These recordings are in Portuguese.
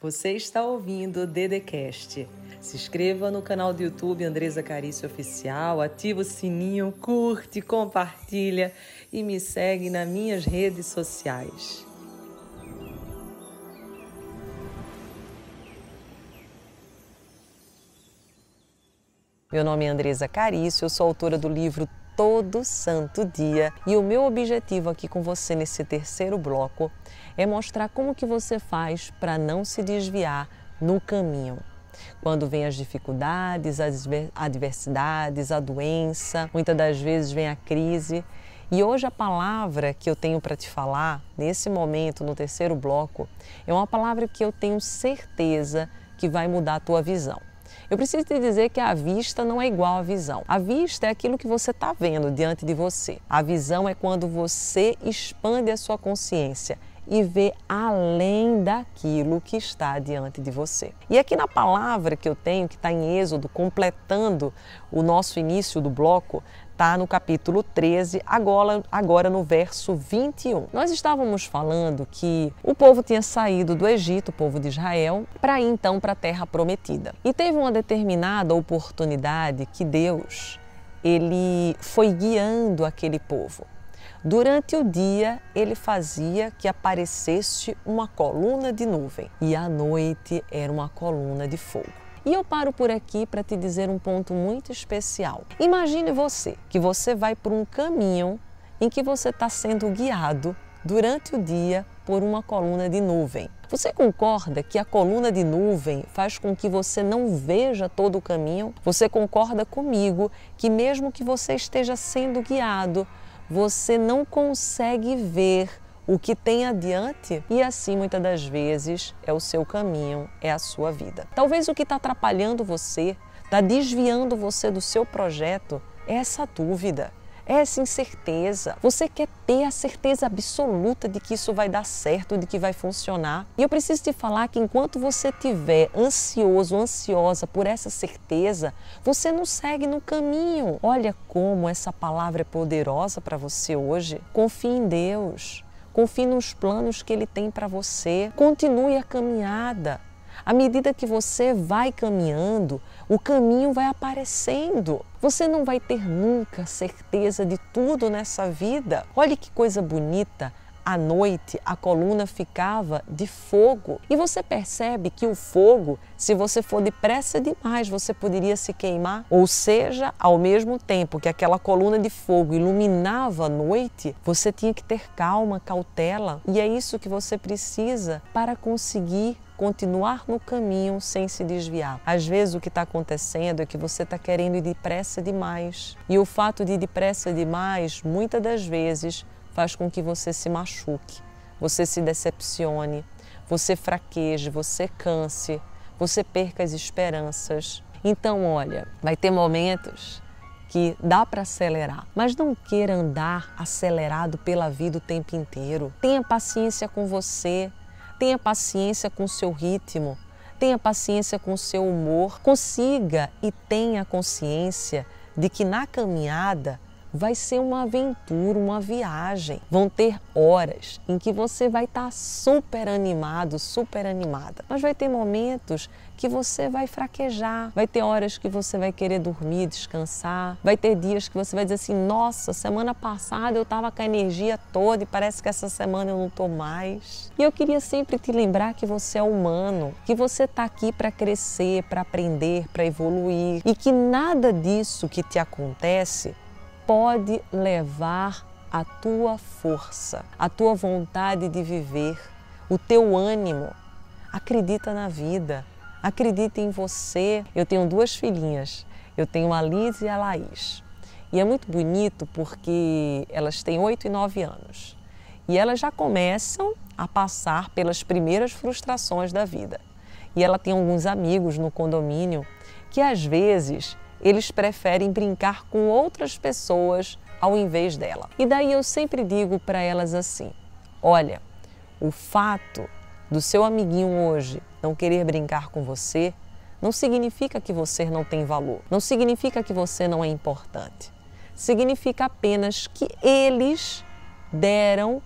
Você está ouvindo o Dedecast. Se inscreva no canal do YouTube Andresa Carício Oficial, ativa o sininho, curte, compartilha e me segue nas minhas redes sociais. Meu nome é Andresa Carício, eu sou autora do livro Todo Santo Dia e o meu objetivo aqui com você nesse terceiro bloco é mostrar como que você faz para não se desviar no caminho. Quando vem as dificuldades, as adversidades, a doença, muitas das vezes vem a crise. E hoje a palavra que eu tenho para te falar, nesse momento, no terceiro bloco, é uma palavra que eu tenho certeza que vai mudar a tua visão. Eu preciso te dizer que a vista não é igual à visão. A vista é aquilo que você está vendo diante de você. A visão é quando você expande a sua consciência e vê além daquilo que está diante de você. E aqui na palavra que eu tenho, que está em Êxodo, completando o nosso início do bloco, está no capítulo 13, agora, agora no verso 21. Nós estávamos falando que o povo tinha saído do Egito, o povo de Israel, para ir então para a terra prometida. E teve uma determinada oportunidade que Deus ele foi guiando aquele povo. Durante o dia, ele fazia que aparecesse uma coluna de nuvem e à noite era uma coluna de fogo. E eu paro por aqui para te dizer um ponto muito especial. Imagine você que você vai por um caminho em que você está sendo guiado durante o dia por uma coluna de nuvem. Você concorda que a coluna de nuvem faz com que você não veja todo o caminho? Você concorda comigo que, mesmo que você esteja sendo guiado você não consegue ver o que tem adiante e assim muitas das vezes é o seu caminho, é a sua vida. Talvez o que está atrapalhando você, está desviando você do seu projeto, é essa dúvida essa incerteza. Você quer ter a certeza absoluta de que isso vai dar certo, de que vai funcionar. E eu preciso te falar que enquanto você estiver ansioso, ansiosa por essa certeza, você não segue no caminho. Olha como essa palavra é poderosa para você hoje. Confie em Deus. Confie nos planos que Ele tem para você. Continue a caminhada. À medida que você vai caminhando, o caminho vai aparecendo. Você não vai ter nunca certeza de tudo nessa vida. Olhe que coisa bonita à noite a coluna ficava de fogo. E você percebe que o fogo, se você for depressa demais, você poderia se queimar. Ou seja, ao mesmo tempo que aquela coluna de fogo iluminava a noite, você tinha que ter calma, cautela. E é isso que você precisa para conseguir continuar no caminho sem se desviar. Às vezes o que está acontecendo é que você está querendo ir depressa demais. E o fato de ir depressa demais, muitas das vezes, faz com que você se machuque, você se decepcione, você fraqueje, você canse, você perca as esperanças. Então, olha, vai ter momentos que dá para acelerar, mas não queira andar acelerado pela vida o tempo inteiro. Tenha paciência com você, Tenha paciência com o seu ritmo, tenha paciência com o seu humor, consiga e tenha consciência de que na caminhada vai ser uma aventura, uma viagem. Vão ter horas em que você vai estar super animado, super animada. Mas vai ter momentos que você vai fraquejar, vai ter horas que você vai querer dormir, descansar, vai ter dias que você vai dizer assim: "Nossa, semana passada eu estava com a energia toda e parece que essa semana eu não estou mais". E eu queria sempre te lembrar que você é humano, que você está aqui para crescer, para aprender, para evoluir e que nada disso que te acontece pode levar a tua força, a tua vontade de viver, o teu ânimo. Acredita na vida, acredita em você. Eu tenho duas filhinhas, eu tenho a Liz e a Laís. E é muito bonito porque elas têm 8 e 9 anos. E elas já começam a passar pelas primeiras frustrações da vida. E ela tem alguns amigos no condomínio que às vezes eles preferem brincar com outras pessoas ao invés dela. E daí eu sempre digo para elas assim: olha, o fato do seu amiguinho hoje não querer brincar com você não significa que você não tem valor, não significa que você não é importante. Significa apenas que eles deram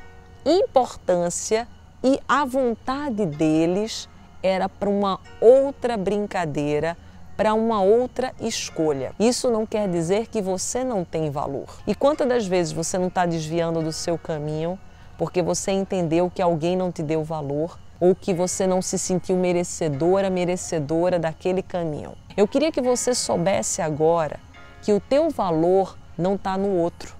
importância e a vontade deles era para uma outra brincadeira, para uma outra escolha. Isso não quer dizer que você não tem valor. E quantas das vezes você não está desviando do seu caminho porque você entendeu que alguém não te deu valor ou que você não se sentiu merecedora, merecedora daquele caminho? Eu queria que você soubesse agora que o teu valor não está no outro.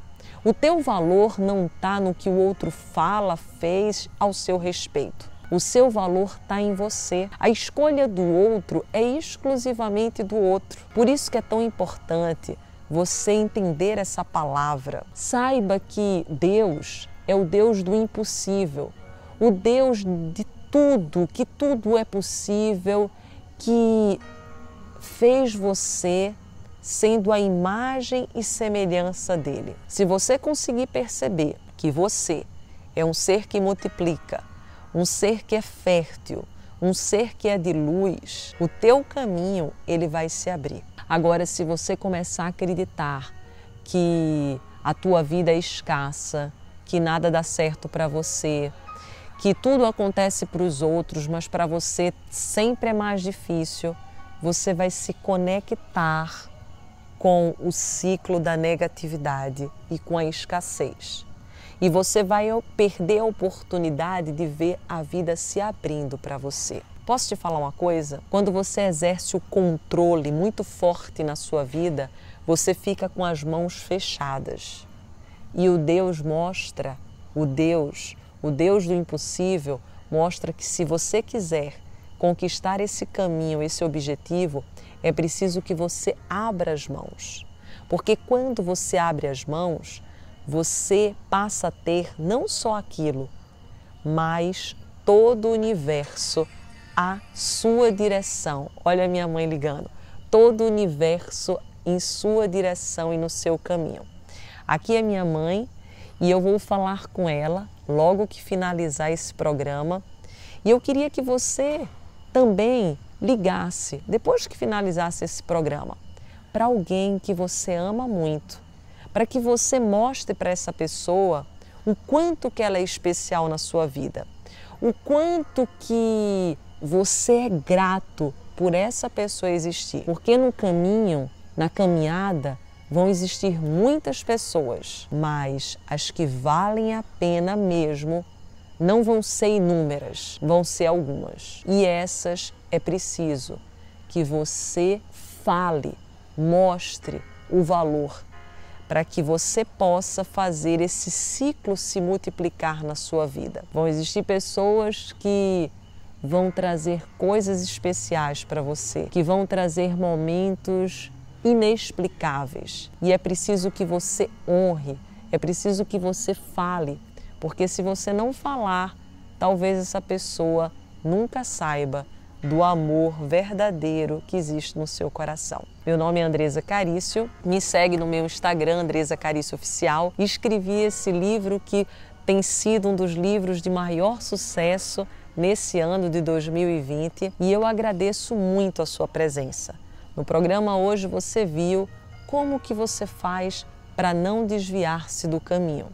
O teu valor não está no que o outro fala, fez ao seu respeito. O seu valor está em você. A escolha do outro é exclusivamente do outro. Por isso que é tão importante você entender essa palavra. Saiba que Deus é o Deus do impossível, o Deus de tudo, que tudo é possível, que fez você sendo a imagem e semelhança dele. Se você conseguir perceber que você é um ser que multiplica, um ser que é fértil, um ser que é de luz, o teu caminho ele vai se abrir. Agora, se você começar a acreditar que a tua vida é escassa, que nada dá certo para você, que tudo acontece para os outros, mas para você sempre é mais difícil, você vai se conectar com o ciclo da negatividade e com a escassez. E você vai perder a oportunidade de ver a vida se abrindo para você. Posso te falar uma coisa? Quando você exerce o controle muito forte na sua vida, você fica com as mãos fechadas. E o Deus mostra, o Deus, o Deus do impossível, mostra que se você quiser conquistar esse caminho, esse objetivo, é preciso que você abra as mãos. Porque quando você abre as mãos, você passa a ter não só aquilo, mas todo o universo à sua direção. Olha a minha mãe ligando. Todo o universo em sua direção e no seu caminho. Aqui é minha mãe e eu vou falar com ela logo que finalizar esse programa. E eu queria que você também ligasse, depois que finalizasse esse programa, para alguém que você ama muito, para que você mostre para essa pessoa o quanto que ela é especial na sua vida, o quanto que você é grato por essa pessoa existir. Porque no caminho, na caminhada, vão existir muitas pessoas, mas as que valem a pena mesmo não vão ser inúmeras, vão ser algumas. E essas é preciso que você fale, mostre o valor para que você possa fazer esse ciclo se multiplicar na sua vida. Vão existir pessoas que vão trazer coisas especiais para você, que vão trazer momentos inexplicáveis. E é preciso que você honre, é preciso que você fale, porque se você não falar, talvez essa pessoa nunca saiba do amor verdadeiro que existe no seu coração. Meu nome é Andresa Carício, me segue no meu Instagram, Andresa Carício Oficial. Escrevi esse livro que tem sido um dos livros de maior sucesso nesse ano de 2020 e eu agradeço muito a sua presença. No programa hoje você viu como que você faz para não desviar-se do caminho.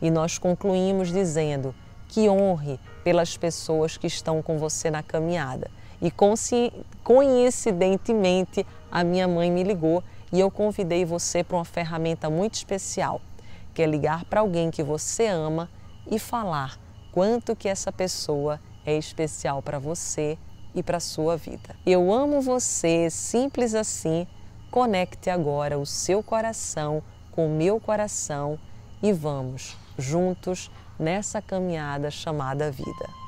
E nós concluímos dizendo que honre pelas pessoas que estão com você na caminhada. E coincidentemente, a minha mãe me ligou e eu convidei você para uma ferramenta muito especial, que é ligar para alguém que você ama e falar quanto que essa pessoa é especial para você e para sua vida. Eu amo você, simples assim. Conecte agora o seu coração com o meu coração e vamos juntos nessa caminhada chamada vida.